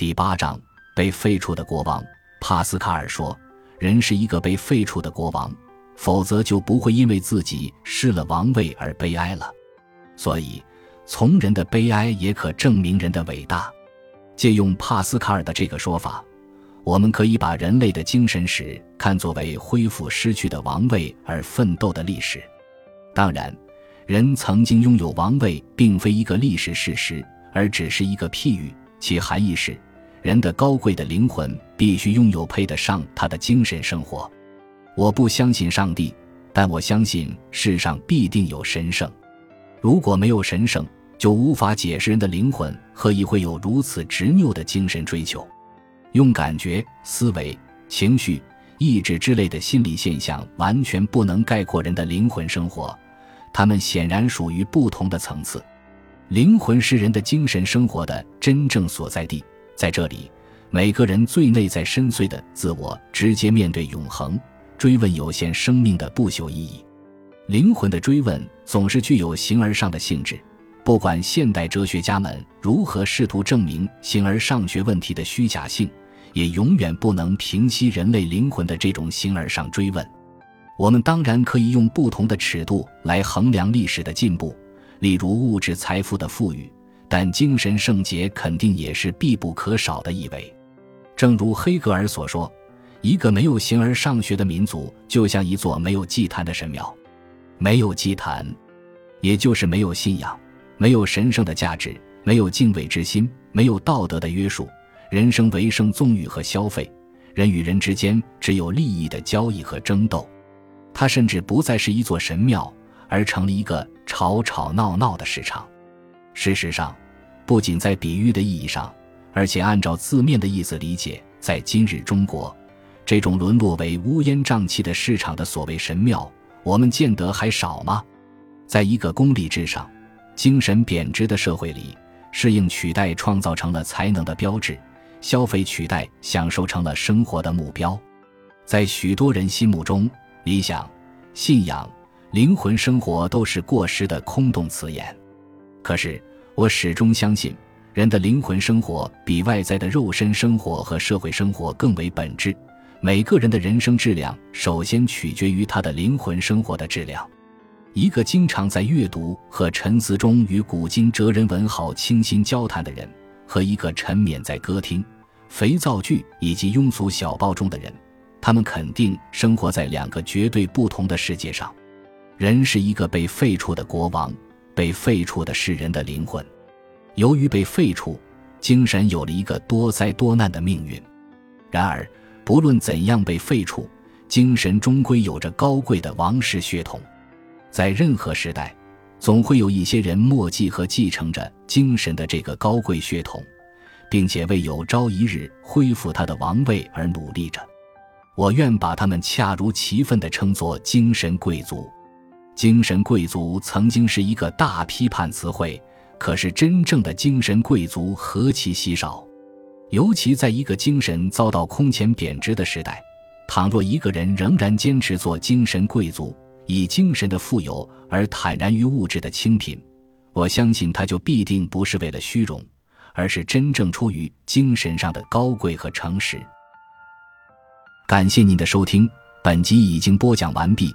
第八章被废黜的国王。帕斯卡尔说：“人是一个被废黜的国王，否则就不会因为自己失了王位而悲哀了。所以，从人的悲哀也可证明人的伟大。借用帕斯卡尔的这个说法，我们可以把人类的精神史看作为恢复失去的王位而奋斗的历史。当然，人曾经拥有王位，并非一个历史事实，而只是一个譬喻。”其含义是，人的高贵的灵魂必须拥有配得上他的精神生活。我不相信上帝，但我相信世上必定有神圣。如果没有神圣，就无法解释人的灵魂何以会有如此执拗的精神追求。用感觉、思维、情绪、意志之类的心理现象完全不能概括人的灵魂生活，它们显然属于不同的层次。灵魂是人的精神生活的真正所在地，在这里，每个人最内在深邃的自我直接面对永恒，追问有限生命的不朽意义。灵魂的追问总是具有形而上的性质，不管现代哲学家们如何试图证明形而上学问题的虚假性，也永远不能平息人类灵魂的这种形而上追问。我们当然可以用不同的尺度来衡量历史的进步。例如物质财富的富裕，但精神圣洁肯定也是必不可少的一位。正如黑格尔所说：“一个没有形而上学的民族，就像一座没有祭坛的神庙。没有祭坛，也就是没有信仰，没有神圣的价值，没有敬畏之心，没有道德的约束。人生为生纵欲和消费，人与人之间只有利益的交易和争斗。它甚至不再是一座神庙。”而成了一个吵吵闹闹的市场。事实上，不仅在比喻的意义上，而且按照字面的意思理解，在今日中国，这种沦落为乌烟瘴气的市场的所谓神庙，我们见得还少吗？在一个功利至上、精神贬值的社会里，适应取代创造成了才能的标志，消费取代享受成了生活的目标。在许多人心目中，理想、信仰。灵魂生活都是过时的空洞词眼，可是我始终相信，人的灵魂生活比外在的肉身生活和社会生活更为本质。每个人的人生质量，首先取决于他的灵魂生活的质量。一个经常在阅读和沉思中与古今哲人文豪倾心交谈的人，和一个沉湎在歌厅、肥皂剧以及庸俗小报中的人，他们肯定生活在两个绝对不同的世界上。人是一个被废黜的国王，被废黜的是人的灵魂。由于被废黜，精神有了一个多灾多难的命运。然而，不论怎样被废黜，精神终归有着高贵的王室血统。在任何时代，总会有一些人默记和继承着精神的这个高贵血统，并且为有朝一日恢复他的王位而努力着。我愿把他们恰如其分地称作精神贵族。精神贵族曾经是一个大批判词汇，可是真正的精神贵族何其稀少，尤其在一个精神遭到空前贬值的时代。倘若一个人仍然坚持做精神贵族，以精神的富有而坦然于物质的清贫，我相信他就必定不是为了虚荣，而是真正出于精神上的高贵和诚实。感谢您的收听，本集已经播讲完毕。